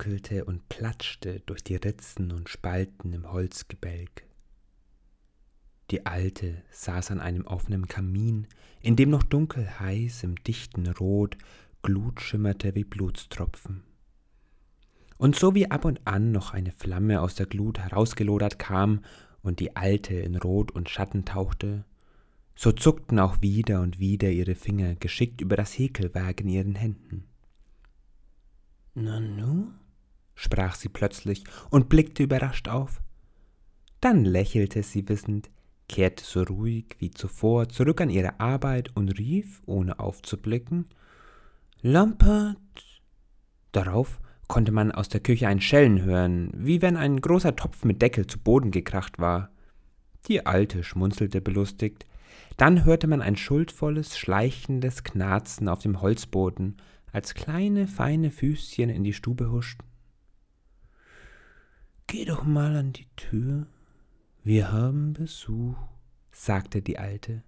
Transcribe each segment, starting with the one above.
Es schaukelte und platschte durch die Ritzen und Spalten im Holzgebälk. Die Alte saß an einem offenen Kamin, in dem noch dunkel heiß im dichten Rot Glut schimmerte wie Blutstropfen. Und so wie ab und an noch eine Flamme aus der Glut herausgelodert kam und die Alte in Rot und Schatten tauchte, so zuckten auch wieder und wieder ihre Finger geschickt über das Häkelwerk in ihren Händen. Nanu? Sprach sie plötzlich und blickte überrascht auf. Dann lächelte sie wissend, kehrte so ruhig wie zuvor zurück an ihre Arbeit und rief, ohne aufzublicken, Lampert! Darauf konnte man aus der Küche ein Schellen hören, wie wenn ein großer Topf mit Deckel zu Boden gekracht war. Die Alte schmunzelte belustigt. Dann hörte man ein schuldvolles, schleichendes Knarzen auf dem Holzboden, als kleine, feine Füßchen in die Stube huschten. Geh doch mal an die Tür, wir haben Besuch, sagte die Alte,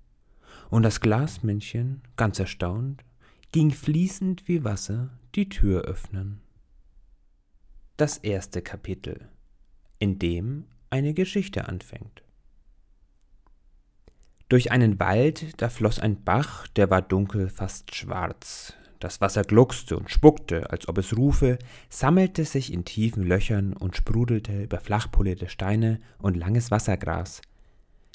und das Glasmännchen, ganz erstaunt, ging fließend wie Wasser die Tür öffnen. Das erste Kapitel, in dem eine Geschichte anfängt. Durch einen Wald, da floss ein Bach, der war dunkel, fast schwarz, das Wasser gluckste und spuckte, als ob es rufe, sammelte sich in tiefen Löchern und sprudelte über flachpolierte Steine und langes Wassergras.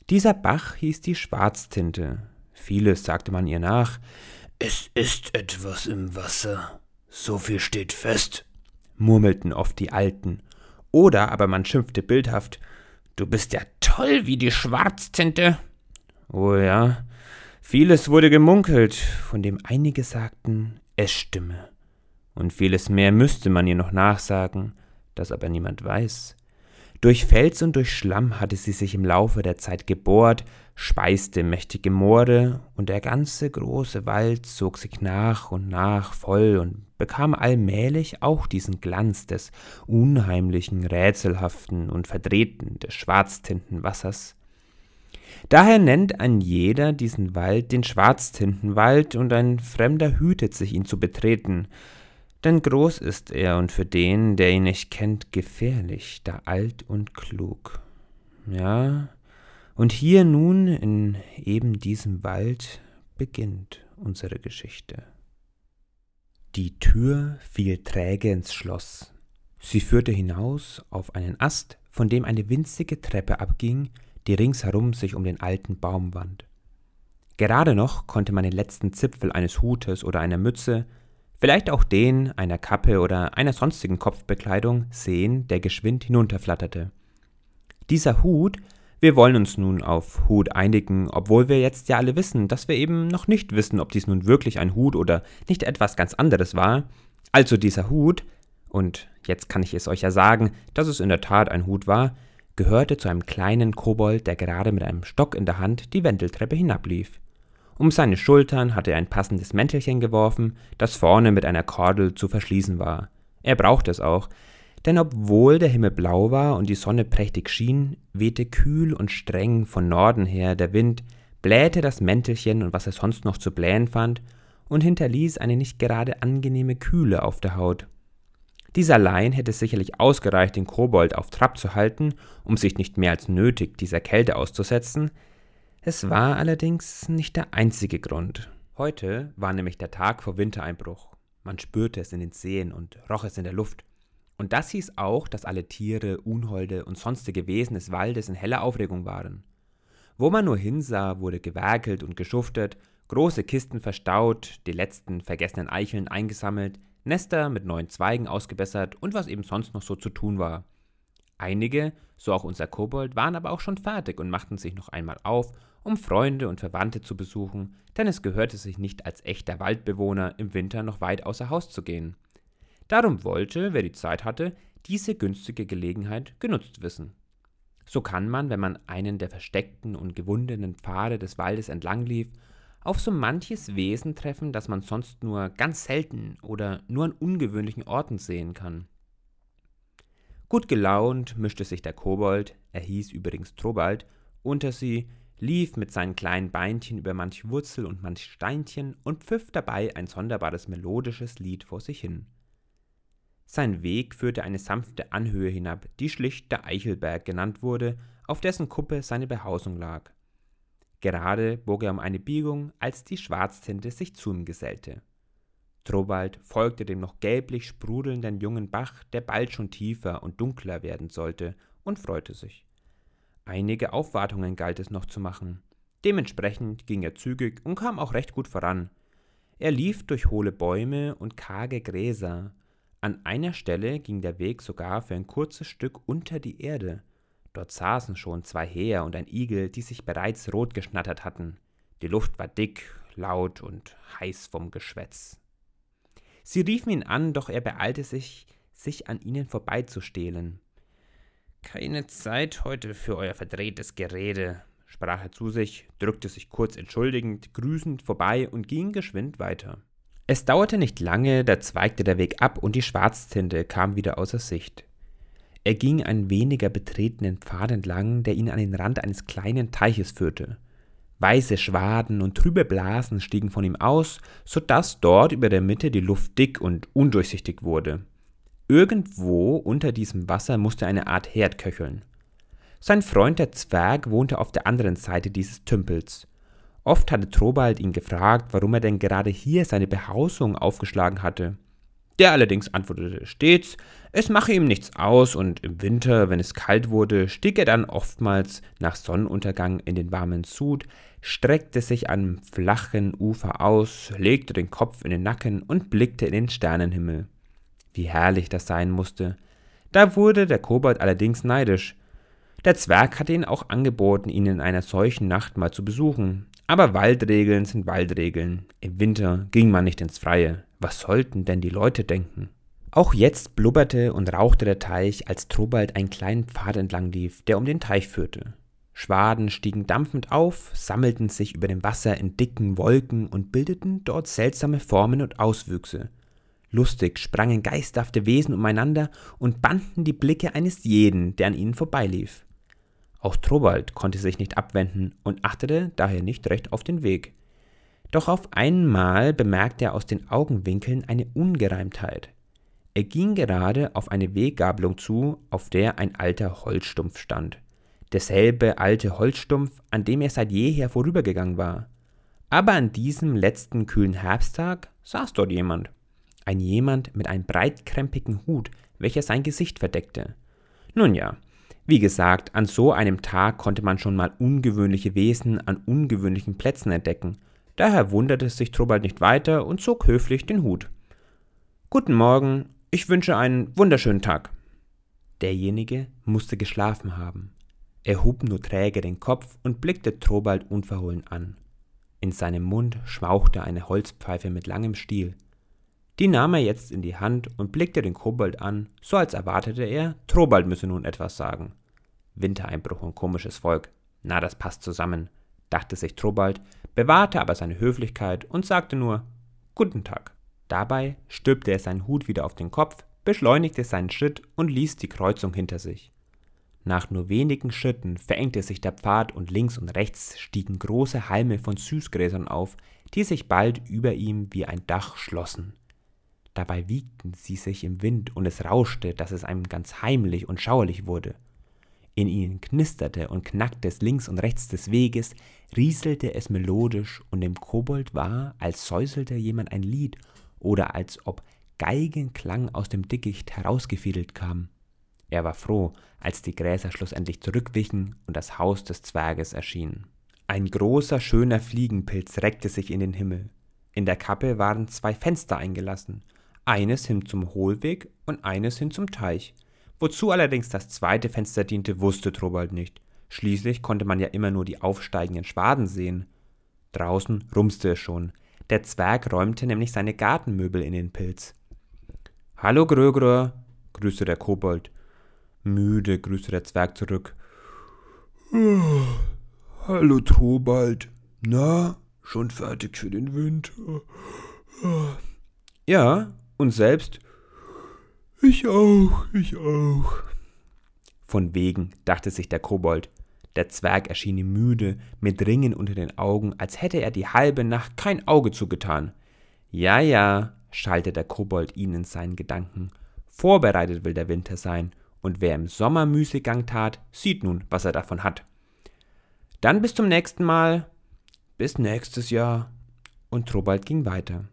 Dieser Bach hieß die Schwarztinte. Vieles sagte man ihr nach. Es ist etwas im Wasser. So viel steht fest, murmelten oft die Alten. Oder aber man schimpfte bildhaft. Du bist ja toll wie die Schwarztinte. Oh ja, Vieles wurde gemunkelt, von dem einige sagten, es stimme. Und vieles mehr müsste man ihr noch nachsagen, das aber niemand weiß. Durch Fels und durch Schlamm hatte sie sich im Laufe der Zeit gebohrt, speiste mächtige Moore, und der ganze große Wald zog sich nach und nach voll und bekam allmählich auch diesen Glanz des unheimlichen, rätselhaften und verdrehten des Schwarztintenwassers, Daher nennt ein jeder diesen Wald den Schwarztintenwald, und ein Fremder hütet sich, ihn zu betreten. Denn groß ist er und für den, der ihn nicht kennt, gefährlich, da alt und klug. Ja, und hier nun in eben diesem Wald beginnt unsere Geschichte. Die Tür fiel träge ins Schloss. Sie führte hinaus auf einen Ast, von dem eine winzige Treppe abging, die ringsherum sich um den alten Baum wand. Gerade noch konnte man den letzten Zipfel eines Hutes oder einer Mütze, vielleicht auch den einer Kappe oder einer sonstigen Kopfbekleidung sehen, der geschwind hinunterflatterte. Dieser Hut, wir wollen uns nun auf Hut einigen, obwohl wir jetzt ja alle wissen, dass wir eben noch nicht wissen, ob dies nun wirklich ein Hut oder nicht etwas ganz anderes war. Also dieser Hut, und jetzt kann ich es euch ja sagen, dass es in der Tat ein Hut war, gehörte zu einem kleinen Kobold, der gerade mit einem Stock in der Hand die Wendeltreppe hinablief. Um seine Schultern hatte er ein passendes Mäntelchen geworfen, das vorne mit einer Kordel zu verschließen war. Er brauchte es auch, denn obwohl der Himmel blau war und die Sonne prächtig schien, wehte kühl und streng von Norden her der Wind, blähte das Mäntelchen und was er sonst noch zu blähen fand, und hinterließ eine nicht gerade angenehme Kühle auf der Haut. Dies allein hätte sicherlich ausgereicht, den Kobold auf Trab zu halten, um sich nicht mehr als nötig dieser Kälte auszusetzen. Es war allerdings nicht der einzige Grund. Heute war nämlich der Tag vor Wintereinbruch. Man spürte es in den Seen und roch es in der Luft. Und das hieß auch, dass alle Tiere, Unholde und sonstige Wesen des Waldes in heller Aufregung waren. Wo man nur hinsah, wurde gewerkelt und geschuftet, große Kisten verstaut, die letzten vergessenen Eicheln eingesammelt, Nester mit neuen Zweigen ausgebessert und was eben sonst noch so zu tun war. Einige, so auch unser Kobold, waren aber auch schon fertig und machten sich noch einmal auf, um Freunde und Verwandte zu besuchen, denn es gehörte sich nicht als echter Waldbewohner im Winter noch weit außer Haus zu gehen. Darum wollte, wer die Zeit hatte, diese günstige Gelegenheit genutzt wissen. So kann man, wenn man einen der versteckten und gewundenen Pfade des Waldes entlang lief, auf so manches Wesen treffen, das man sonst nur ganz selten oder nur an ungewöhnlichen Orten sehen kann. Gut gelaunt mischte sich der Kobold, er hieß übrigens Trobald, unter sie, lief mit seinen kleinen Beinchen über manch Wurzel und manch Steinchen und pfiff dabei ein sonderbares melodisches Lied vor sich hin. Sein Weg führte eine sanfte Anhöhe hinab, die schlicht der Eichelberg genannt wurde, auf dessen Kuppe seine Behausung lag. Gerade bog er um eine Biegung, als die Schwarztinte sich zu ihm gesellte. Trobald folgte dem noch gelblich sprudelnden jungen Bach, der bald schon tiefer und dunkler werden sollte, und freute sich. Einige Aufwartungen galt es noch zu machen. Dementsprechend ging er zügig und kam auch recht gut voran. Er lief durch hohle Bäume und karge Gräser, an einer Stelle ging der Weg sogar für ein kurzes Stück unter die Erde. Dort saßen schon zwei Häher und ein Igel, die sich bereits rot geschnattert hatten. Die Luft war dick, laut und heiß vom Geschwätz. Sie riefen ihn an, doch er beeilte sich, sich an ihnen vorbeizustehlen. Keine Zeit heute für euer verdrehtes Gerede, sprach er zu sich, drückte sich kurz entschuldigend, grüßend vorbei und ging geschwind weiter. Es dauerte nicht lange, da zweigte der Weg ab und die Schwarztinte kam wieder außer Sicht. Er ging einen weniger betretenen Pfad entlang, der ihn an den Rand eines kleinen Teiches führte. Weiße Schwaden und trübe Blasen stiegen von ihm aus, so dass dort über der Mitte die Luft dick und undurchsichtig wurde. Irgendwo unter diesem Wasser musste eine Art Herd köcheln. Sein Freund der Zwerg wohnte auf der anderen Seite dieses Tümpels. Oft hatte Trobald ihn gefragt, warum er denn gerade hier seine Behausung aufgeschlagen hatte. Der allerdings antwortete stets, es mache ihm nichts aus und im Winter, wenn es kalt wurde, stieg er dann oftmals nach Sonnenuntergang in den warmen Sud, streckte sich am flachen Ufer aus, legte den Kopf in den Nacken und blickte in den Sternenhimmel. Wie herrlich das sein musste. Da wurde der Kobold allerdings neidisch. Der Zwerg hatte ihn auch angeboten, ihn in einer solchen Nacht mal zu besuchen. Aber Waldregeln sind Waldregeln. Im Winter ging man nicht ins Freie. Was sollten denn die Leute denken? Auch jetzt blubberte und rauchte der Teich, als Trobald einen kleinen Pfad entlang lief, der um den Teich führte. Schwaden stiegen dampfend auf, sammelten sich über dem Wasser in dicken Wolken und bildeten dort seltsame Formen und Auswüchse. Lustig sprangen geisterhafte Wesen umeinander und banden die Blicke eines jeden, der an ihnen vorbeilief. Auch Trobald konnte sich nicht abwenden und achtete daher nicht recht auf den Weg. Doch auf einmal bemerkte er aus den Augenwinkeln eine Ungereimtheit. Er ging gerade auf eine Weggabelung zu, auf der ein alter Holzstumpf stand. Derselbe alte Holzstumpf, an dem er seit jeher vorübergegangen war. Aber an diesem letzten kühlen Herbsttag saß dort jemand. Ein jemand mit einem breitkrempigen Hut, welcher sein Gesicht verdeckte. Nun ja, wie gesagt, an so einem Tag konnte man schon mal ungewöhnliche Wesen an ungewöhnlichen Plätzen entdecken. Daher wunderte sich Trobald nicht weiter und zog höflich den Hut. Guten Morgen, ich wünsche einen wunderschönen Tag. Derjenige musste geschlafen haben. Er hob nur träge den Kopf und blickte Trobald unverhohlen an. In seinem Mund schmauchte eine Holzpfeife mit langem Stiel. Die nahm er jetzt in die Hand und blickte den Kobold an, so als erwartete er, Trobald müsse nun etwas sagen. Wintereinbruch und komisches Volk. Na, das passt zusammen, dachte sich Trobald, bewahrte aber seine Höflichkeit und sagte nur Guten Tag. Dabei stülpte er seinen Hut wieder auf den Kopf, beschleunigte seinen Schritt und ließ die Kreuzung hinter sich. Nach nur wenigen Schritten verengte sich der Pfad und links und rechts stiegen große Halme von Süßgräsern auf, die sich bald über ihm wie ein Dach schlossen. Dabei wiegten sie sich im Wind und es rauschte, dass es einem ganz heimlich und schauerlich wurde. In ihnen knisterte und knackte es links und rechts des Weges, rieselte es melodisch und dem Kobold war, als säuselte jemand ein Lied oder als ob Geigenklang aus dem Dickicht herausgefiedelt kam. Er war froh, als die Gräser schlussendlich zurückwichen und das Haus des Zwerges erschien. Ein großer, schöner Fliegenpilz reckte sich in den Himmel. In der Kappe waren zwei Fenster eingelassen, eines hin zum Hohlweg und eines hin zum Teich. Wozu allerdings das zweite Fenster diente, wusste Trobald nicht. Schließlich konnte man ja immer nur die aufsteigenden Schwaden sehen. Draußen rumste es schon. Der Zwerg räumte nämlich seine Gartenmöbel in den Pilz. Hallo Grögrö, grüßte der Kobold. Müde grüßte der Zwerg zurück. Hallo Trobald. Na, schon fertig für den Winter? Ja, und selbst? Ich auch, ich auch. Von wegen, dachte sich der Kobold. Der Zwerg erschien ihm müde, mit Ringen unter den Augen, als hätte er die halbe Nacht kein Auge zugetan. Ja, ja, schalt der Kobold ihn in seinen Gedanken. Vorbereitet will der Winter sein, und wer im Sommer Müßiggang tat, sieht nun, was er davon hat. Dann bis zum nächsten Mal. Bis nächstes Jahr. Und Trobald ging weiter.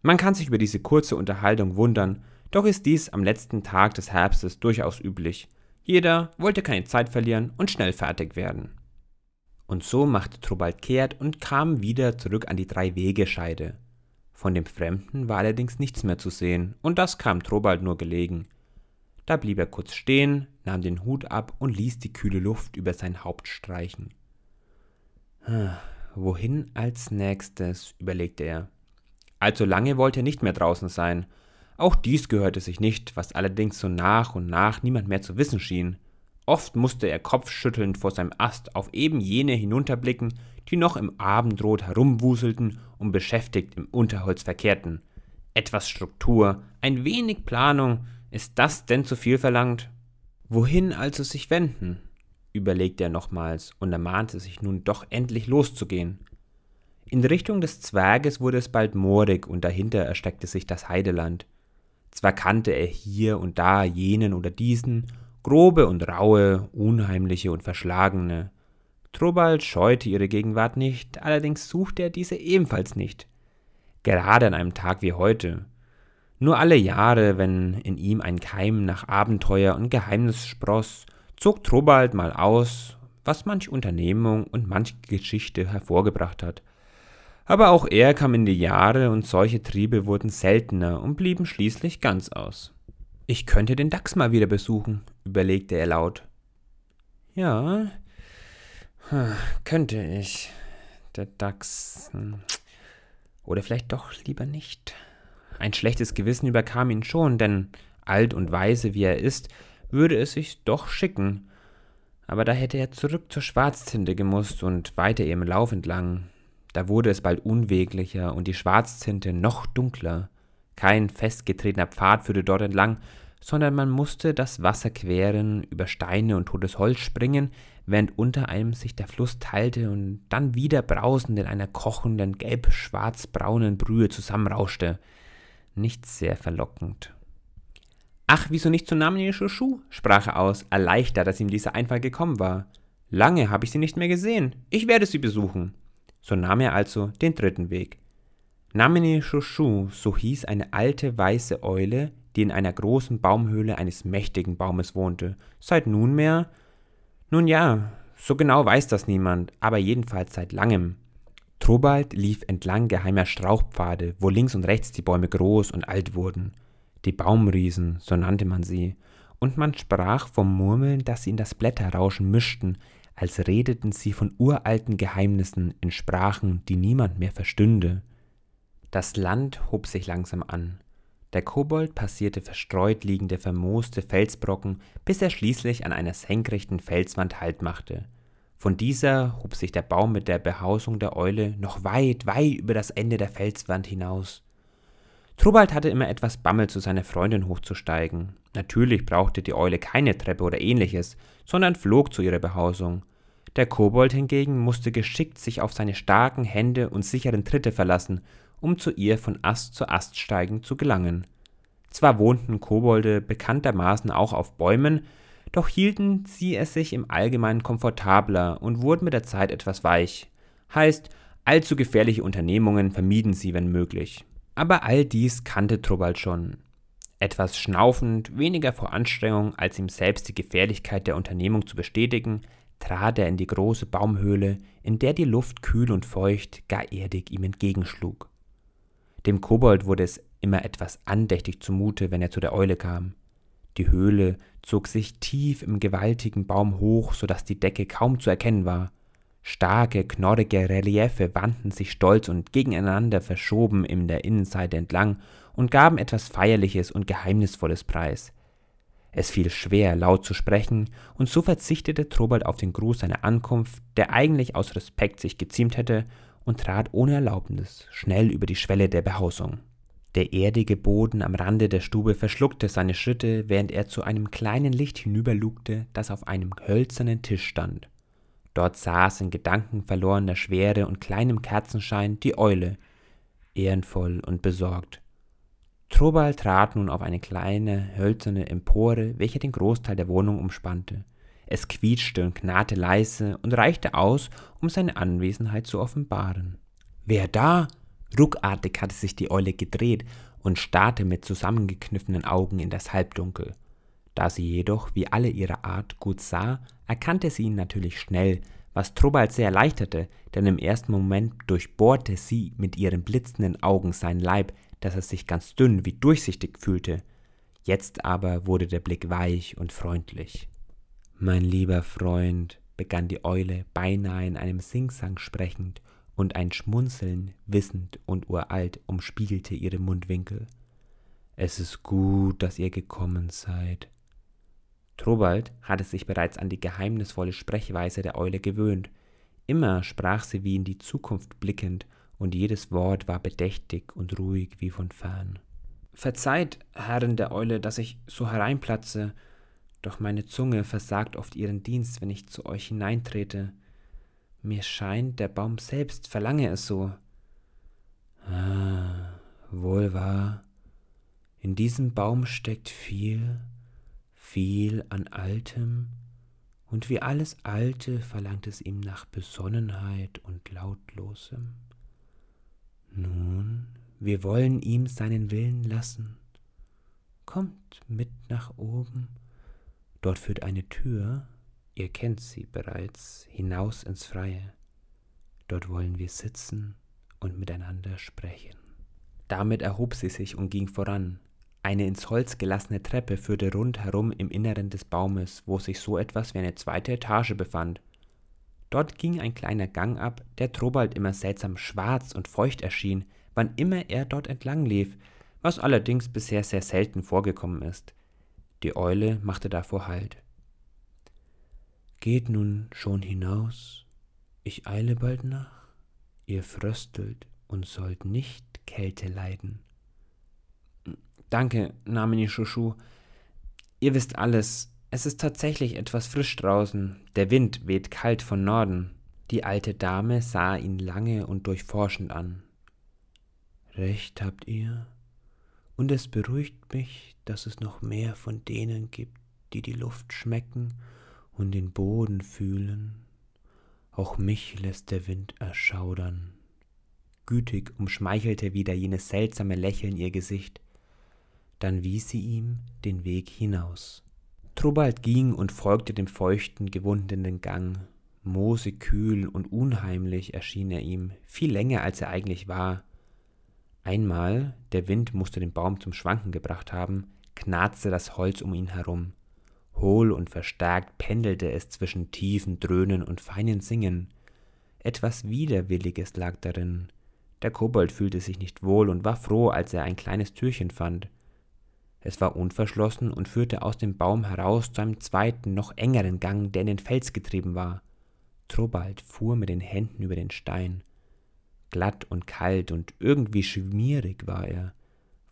Man kann sich über diese kurze Unterhaltung wundern, doch ist dies am letzten Tag des Herbstes durchaus üblich. Jeder wollte keine Zeit verlieren und schnell fertig werden. Und so machte Trobald kehrt und kam wieder zurück an die Drei-Wegescheide. Von dem Fremden war allerdings nichts mehr zu sehen, und das kam Trobald nur gelegen. Da blieb er kurz stehen, nahm den Hut ab und ließ die kühle Luft über sein Haupt streichen. Wohin als nächstes, überlegte er. Allzu lange wollte er nicht mehr draußen sein. Auch dies gehörte sich nicht, was allerdings so nach und nach niemand mehr zu wissen schien. Oft musste er kopfschüttelnd vor seinem Ast auf eben jene hinunterblicken, die noch im Abendrot herumwuselten und beschäftigt im Unterholz verkehrten. Etwas Struktur, ein wenig Planung, ist das denn zu viel verlangt? Wohin also sich wenden? überlegte er nochmals und ermahnte sich nun doch endlich loszugehen. In Richtung des Zwerges wurde es bald moorig und dahinter erstreckte sich das Heideland. Zwar kannte er hier und da jenen oder diesen, grobe und raue, unheimliche und verschlagene. Trobald scheute ihre Gegenwart nicht, allerdings suchte er diese ebenfalls nicht. Gerade an einem Tag wie heute. Nur alle Jahre, wenn in ihm ein Keim nach Abenteuer und Geheimnis spross, zog Trobald mal aus, was manch Unternehmung und manch Geschichte hervorgebracht hat. Aber auch er kam in die Jahre und solche Triebe wurden seltener und blieben schließlich ganz aus. Ich könnte den Dachs mal wieder besuchen, überlegte er laut. Ja, könnte ich. Der Dachs. Hm. Oder vielleicht doch lieber nicht. Ein schlechtes Gewissen überkam ihn schon, denn alt und weise wie er ist, würde es sich doch schicken. Aber da hätte er zurück zur Schwarztinte gemusst und weiter ihrem Lauf entlang. Da wurde es bald unweglicher und die Schwarztinte noch dunkler. Kein festgetretener Pfad führte dort entlang, sondern man musste das Wasser queren, über Steine und totes Holz springen, während unter einem sich der Fluss teilte und dann wieder brausend in einer kochenden, gelb-schwarz-braunen Brühe zusammenrauschte. Nicht sehr verlockend. Ach, wieso nicht zu Namen Schuh? sprach er aus, erleichtert, dass ihm dieser Einfall gekommen war. Lange habe ich sie nicht mehr gesehen. Ich werde sie besuchen. So nahm er also den dritten Weg. Namene Shushu, so hieß eine alte weiße Eule, die in einer großen Baumhöhle eines mächtigen Baumes wohnte, seit nunmehr? Nun ja, so genau weiß das niemand, aber jedenfalls seit langem. Trobald lief entlang geheimer Strauchpfade, wo links und rechts die Bäume groß und alt wurden die Baumriesen, so nannte man sie, und man sprach vom Murmeln, das sie in das Blätterrauschen mischten, als redeten sie von uralten Geheimnissen in Sprachen, die niemand mehr verstünde. Das Land hob sich langsam an. Der Kobold passierte verstreut liegende vermooste Felsbrocken, bis er schließlich an einer senkrechten Felswand Halt machte. Von dieser hob sich der Baum mit der Behausung der Eule noch weit, weit über das Ende der Felswand hinaus. Trubald hatte immer etwas Bammel, zu seiner Freundin hochzusteigen. Natürlich brauchte die Eule keine Treppe oder ähnliches, sondern flog zu ihrer Behausung. Der Kobold hingegen musste geschickt sich auf seine starken Hände und sicheren Tritte verlassen, um zu ihr von Ast zu Ast steigend zu gelangen. Zwar wohnten Kobolde bekanntermaßen auch auf Bäumen, doch hielten sie es sich im Allgemeinen komfortabler und wurden mit der Zeit etwas weich. Heißt, allzu gefährliche Unternehmungen vermieden sie, wenn möglich. Aber all dies kannte Trubald schon. Etwas schnaufend, weniger vor Anstrengung, als ihm selbst die Gefährlichkeit der Unternehmung zu bestätigen, trat er in die große Baumhöhle, in der die Luft kühl und feucht, gar erdig ihm entgegenschlug. Dem Kobold wurde es immer etwas andächtig zumute, wenn er zu der Eule kam. Die Höhle zog sich tief im gewaltigen Baum hoch, so dass die Decke kaum zu erkennen war. Starke, knorrige Reliefe wandten sich stolz und gegeneinander verschoben in der Innenseite entlang und gaben etwas Feierliches und Geheimnisvolles preis. Es fiel schwer, laut zu sprechen, und so verzichtete Trobald auf den Gruß seiner Ankunft, der eigentlich aus Respekt sich geziemt hätte, und trat ohne Erlaubnis schnell über die Schwelle der Behausung. Der erdige Boden am Rande der Stube verschluckte seine Schritte, während er zu einem kleinen Licht hinüberlugte, das auf einem hölzernen Tisch stand. Dort saß in gedankenverlorener Schwere und kleinem Kerzenschein die Eule, ehrenvoll und besorgt. Trobal trat nun auf eine kleine hölzerne Empore, welche den Großteil der Wohnung umspannte. Es quietschte und knarrte leise und reichte aus, um seine Anwesenheit zu offenbaren. Wer da? Ruckartig hatte sich die Eule gedreht und starrte mit zusammengekniffenen Augen in das Halbdunkel. Da sie jedoch, wie alle ihrer Art, gut sah, erkannte sie ihn natürlich schnell, was Trobald sehr erleichterte, denn im ersten Moment durchbohrte sie mit ihren blitzenden Augen seinen Leib, dass er sich ganz dünn wie durchsichtig fühlte. Jetzt aber wurde der Blick weich und freundlich. Mein lieber Freund, begann die Eule beinahe in einem Singsang sprechend, und ein Schmunzeln, wissend und uralt, umspiegelte ihre Mundwinkel. Es ist gut, dass ihr gekommen seid. Trobald hatte sich bereits an die geheimnisvolle Sprechweise der Eule gewöhnt. Immer sprach sie wie in die Zukunft blickend, und jedes Wort war bedächtig und ruhig wie von fern. Verzeiht, Herren der Eule, dass ich so hereinplatze, doch meine Zunge versagt oft ihren Dienst, wenn ich zu euch hineintrete. Mir scheint, der Baum selbst verlange es so. Ah, wohl wahr. In diesem Baum steckt viel, viel an Altem, und wie alles Alte verlangt es ihm nach Besonnenheit und Lautlosem. Nun, wir wollen ihm seinen Willen lassen. Kommt mit nach oben, dort führt eine Tür, ihr kennt sie bereits, hinaus ins Freie. Dort wollen wir sitzen und miteinander sprechen. Damit erhob sie sich und ging voran, eine ins Holz gelassene Treppe führte rundherum im Inneren des Baumes, wo sich so etwas wie eine zweite Etage befand. Dort ging ein kleiner Gang ab, der Trobald immer seltsam schwarz und feucht erschien, wann immer er dort entlang lief, was allerdings bisher sehr selten vorgekommen ist. Die Eule machte davor Halt. Geht nun schon hinaus, ich eile bald nach, ihr fröstelt und sollt nicht Kälte leiden. Danke, Namini Shushu. Ihr wisst alles. Es ist tatsächlich etwas frisch draußen. Der Wind weht kalt von Norden. Die alte Dame sah ihn lange und durchforschend an. Recht habt ihr. Und es beruhigt mich, dass es noch mehr von denen gibt, die die Luft schmecken und den Boden fühlen. Auch mich lässt der Wind erschaudern. Gütig umschmeichelte wieder jenes seltsame Lächeln ihr Gesicht dann wies sie ihm den Weg hinaus. Trubald ging und folgte dem feuchten, gewundenen Gang. Moosekühl und unheimlich erschien er ihm, viel länger als er eigentlich war. Einmal, der Wind musste den Baum zum Schwanken gebracht haben, knarzte das Holz um ihn herum. Hohl und verstärkt pendelte es zwischen tiefen Dröhnen und feinen Singen. Etwas Widerwilliges lag darin. Der Kobold fühlte sich nicht wohl und war froh, als er ein kleines Türchen fand. Es war unverschlossen und führte aus dem Baum heraus zu einem zweiten, noch engeren Gang, der in den Fels getrieben war. Trobald fuhr mit den Händen über den Stein. Glatt und kalt und irgendwie schmierig war er.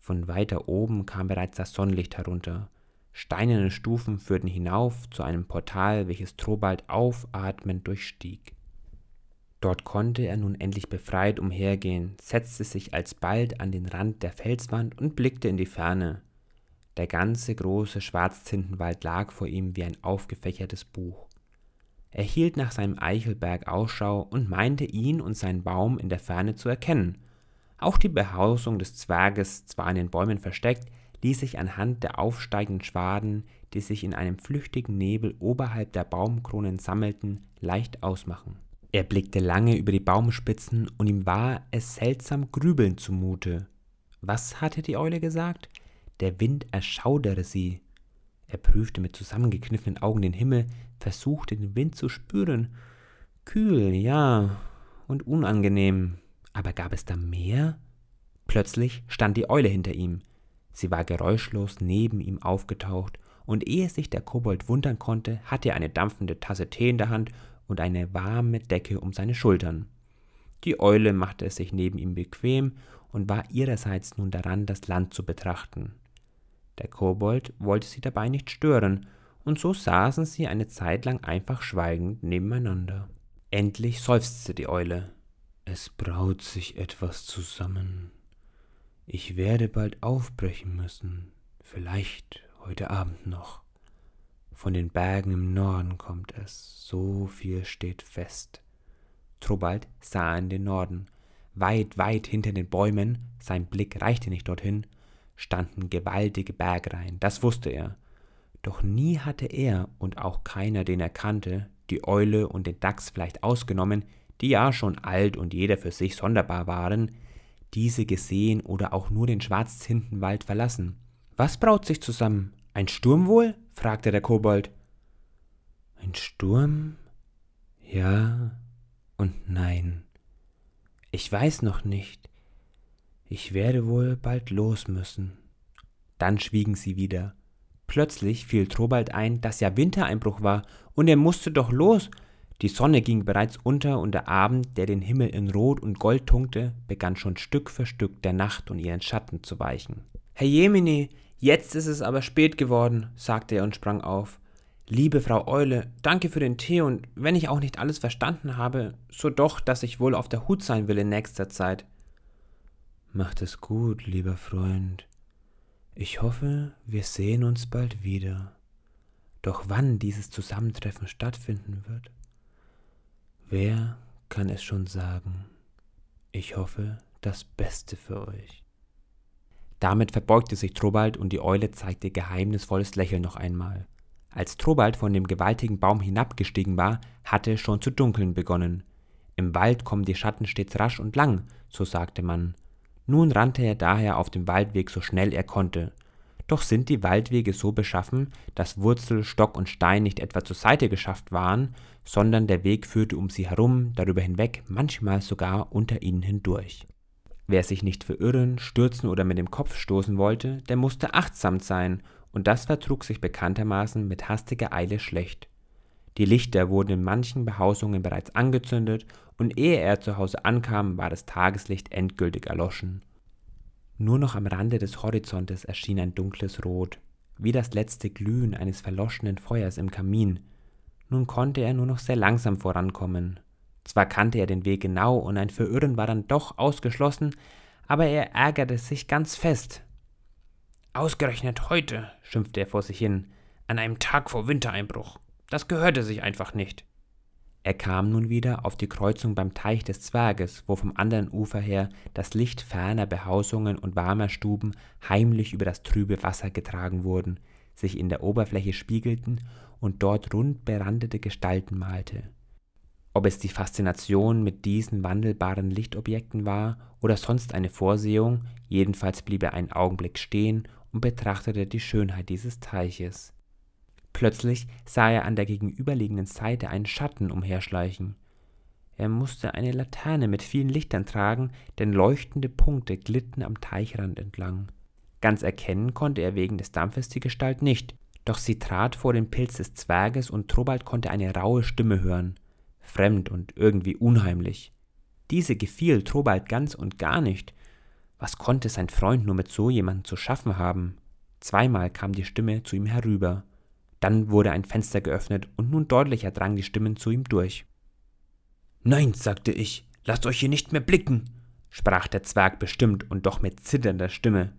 Von weiter oben kam bereits das Sonnenlicht herunter. Steinerne Stufen führten hinauf zu einem Portal, welches Trobald aufatmend durchstieg. Dort konnte er nun endlich befreit umhergehen, setzte sich alsbald an den Rand der Felswand und blickte in die Ferne. Der ganze große Schwarztintenwald lag vor ihm wie ein aufgefächertes Buch. Er hielt nach seinem Eichelberg Ausschau und meinte ihn und seinen Baum in der Ferne zu erkennen. Auch die Behausung des Zwerges, zwar in den Bäumen versteckt, ließ sich anhand der aufsteigenden Schwaden, die sich in einem flüchtigen Nebel oberhalb der Baumkronen sammelten, leicht ausmachen. Er blickte lange über die Baumspitzen und ihm war es seltsam grübelnd zumute. Was hatte die Eule gesagt? Der Wind erschaudere sie. Er prüfte mit zusammengekniffenen Augen den Himmel, versuchte den Wind zu spüren. Kühl, ja, und unangenehm. Aber gab es da mehr? Plötzlich stand die Eule hinter ihm. Sie war geräuschlos neben ihm aufgetaucht, und ehe sich der Kobold wundern konnte, hatte er eine dampfende Tasse Tee in der Hand und eine warme Decke um seine Schultern. Die Eule machte es sich neben ihm bequem und war ihrerseits nun daran, das Land zu betrachten. Der Kobold wollte sie dabei nicht stören, und so saßen sie eine Zeit lang einfach schweigend nebeneinander. Endlich seufzte die Eule. Es braut sich etwas zusammen. Ich werde bald aufbrechen müssen, vielleicht heute Abend noch. Von den Bergen im Norden kommt es, so viel steht fest. Trobald sah in den Norden. Weit, weit hinter den Bäumen, sein Blick reichte nicht dorthin, standen gewaltige Bergreihen, das wusste er. Doch nie hatte er und auch keiner, den er kannte, die Eule und den Dachs vielleicht ausgenommen, die ja schon alt und jeder für sich sonderbar waren, diese gesehen oder auch nur den Schwarzzintenwald verlassen. Was braut sich zusammen? Ein Sturm wohl? fragte der Kobold. Ein Sturm? Ja und nein. Ich weiß noch nicht. Ich werde wohl bald los müssen. Dann schwiegen sie wieder. Plötzlich fiel Trobald ein, dass ja Wintereinbruch war, und er musste doch los. Die Sonne ging bereits unter, und der Abend, der den Himmel in Rot und Gold tunkte, begann schon Stück für Stück der Nacht und ihren Schatten zu weichen. Herr Jemini, jetzt ist es aber spät geworden, sagte er und sprang auf. Liebe Frau Eule, danke für den Tee, und wenn ich auch nicht alles verstanden habe, so doch, dass ich wohl auf der Hut sein will in nächster Zeit. Macht es gut, lieber Freund. Ich hoffe, wir sehen uns bald wieder. Doch wann dieses Zusammentreffen stattfinden wird, wer kann es schon sagen? Ich hoffe, das Beste für euch. Damit verbeugte sich Trobald und die Eule zeigte geheimnisvolles Lächeln noch einmal. Als Trobald von dem gewaltigen Baum hinabgestiegen war, hatte es schon zu dunkeln begonnen. Im Wald kommen die Schatten stets rasch und lang, so sagte man. Nun rannte er daher auf dem Waldweg so schnell er konnte. Doch sind die Waldwege so beschaffen, dass Wurzel, Stock und Stein nicht etwa zur Seite geschafft waren, sondern der Weg führte um sie herum, darüber hinweg, manchmal sogar unter ihnen hindurch. Wer sich nicht verirren, stürzen oder mit dem Kopf stoßen wollte, der musste achtsam sein, und das vertrug sich bekanntermaßen mit hastiger Eile schlecht. Die Lichter wurden in manchen Behausungen bereits angezündet, und ehe er zu Hause ankam, war das Tageslicht endgültig erloschen. Nur noch am Rande des Horizontes erschien ein dunkles Rot, wie das letzte Glühen eines verloschenen Feuers im Kamin. Nun konnte er nur noch sehr langsam vorankommen. Zwar kannte er den Weg genau und ein Verirren war dann doch ausgeschlossen, aber er ärgerte sich ganz fest. Ausgerechnet heute, schimpfte er vor sich hin, an einem Tag vor Wintereinbruch. Das gehörte sich einfach nicht. Er kam nun wieder auf die Kreuzung beim Teich des Zwerges, wo vom anderen Ufer her das Licht ferner Behausungen und warmer Stuben heimlich über das trübe Wasser getragen wurden, sich in der Oberfläche spiegelten und dort rund berandete Gestalten malte. Ob es die Faszination mit diesen wandelbaren Lichtobjekten war oder sonst eine Vorsehung, jedenfalls blieb er einen Augenblick stehen und betrachtete die Schönheit dieses Teiches. Plötzlich sah er an der gegenüberliegenden Seite einen Schatten umherschleichen. Er musste eine Laterne mit vielen Lichtern tragen, denn leuchtende Punkte glitten am Teichrand entlang. Ganz erkennen konnte er wegen des Dampfes die Gestalt nicht, doch sie trat vor den Pilz des Zwerges und Trobald konnte eine raue Stimme hören, fremd und irgendwie unheimlich. Diese gefiel Trobald ganz und gar nicht. Was konnte sein Freund nur mit so jemandem zu schaffen haben? Zweimal kam die Stimme zu ihm herüber. Dann wurde ein Fenster geöffnet und nun deutlicher drangen die Stimmen zu ihm durch. Nein, sagte ich, lasst euch hier nicht mehr blicken, sprach der Zwerg bestimmt und doch mit zitternder Stimme.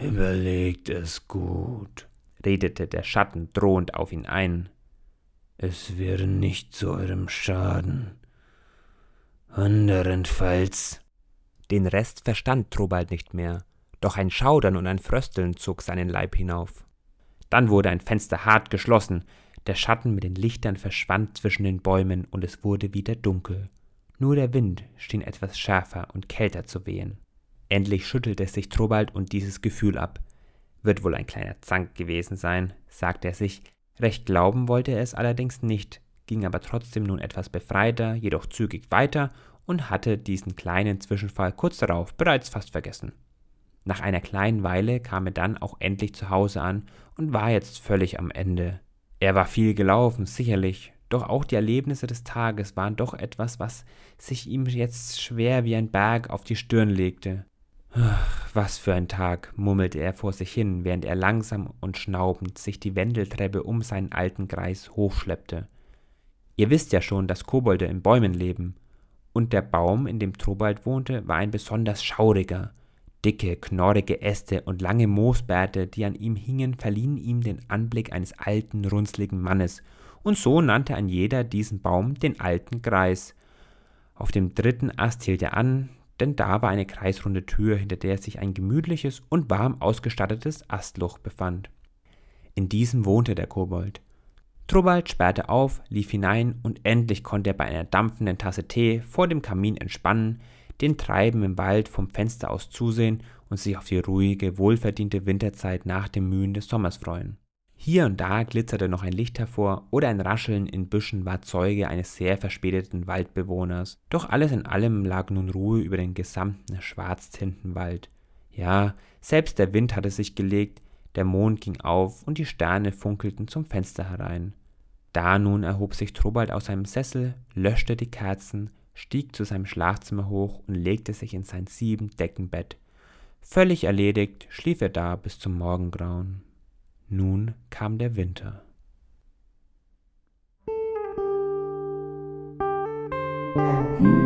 Überlegt es gut, redete der Schatten drohend auf ihn ein. Es wäre nicht zu eurem Schaden. Anderenfalls. Den Rest verstand Trobald nicht mehr, doch ein Schaudern und ein Frösteln zog seinen Leib hinauf. Dann wurde ein Fenster hart geschlossen, der Schatten mit den Lichtern verschwand zwischen den Bäumen und es wurde wieder dunkel. Nur der Wind schien etwas schärfer und kälter zu wehen. Endlich schüttelte sich Trobald und dieses Gefühl ab. Wird wohl ein kleiner Zank gewesen sein, sagte er sich. Recht glauben wollte er es allerdings nicht, ging aber trotzdem nun etwas befreiter, jedoch zügig weiter und hatte diesen kleinen Zwischenfall kurz darauf bereits fast vergessen. Nach einer kleinen Weile kam er dann auch endlich zu Hause an und war jetzt völlig am Ende. Er war viel gelaufen, sicherlich, doch auch die Erlebnisse des Tages waren doch etwas, was sich ihm jetzt schwer wie ein Berg auf die Stirn legte. Was für ein Tag, murmelte er vor sich hin, während er langsam und schnaubend sich die Wendeltreppe um seinen alten Kreis hochschleppte. Ihr wisst ja schon, dass Kobolde in Bäumen leben, und der Baum, in dem Trobald wohnte, war ein besonders schauriger. Dicke, knorrige Äste und lange Moosbärte, die an ihm hingen, verliehen ihm den Anblick eines alten, runzligen Mannes, und so nannte ein jeder diesen Baum den alten Greis. Auf dem dritten Ast hielt er an, denn da war eine kreisrunde Tür, hinter der sich ein gemütliches und warm ausgestattetes Astloch befand. In diesem wohnte der Kobold. Trobald sperrte auf, lief hinein und endlich konnte er bei einer dampfenden Tasse Tee vor dem Kamin entspannen, den Treiben im Wald vom Fenster aus zusehen und sich auf die ruhige, wohlverdiente Winterzeit nach den Mühen des Sommers freuen. Hier und da glitzerte noch ein Licht hervor oder ein Rascheln in Büschen war Zeuge eines sehr verspäteten Waldbewohners. Doch alles in allem lag nun Ruhe über den gesamten Schwarztintenwald. Ja, selbst der Wind hatte sich gelegt, der Mond ging auf und die Sterne funkelten zum Fenster herein. Da nun erhob sich Trobald aus seinem Sessel, löschte die Kerzen, stieg zu seinem Schlafzimmer hoch und legte sich in sein Siebendeckenbett. Völlig erledigt schlief er da bis zum Morgengrauen. Nun kam der Winter. Ooh.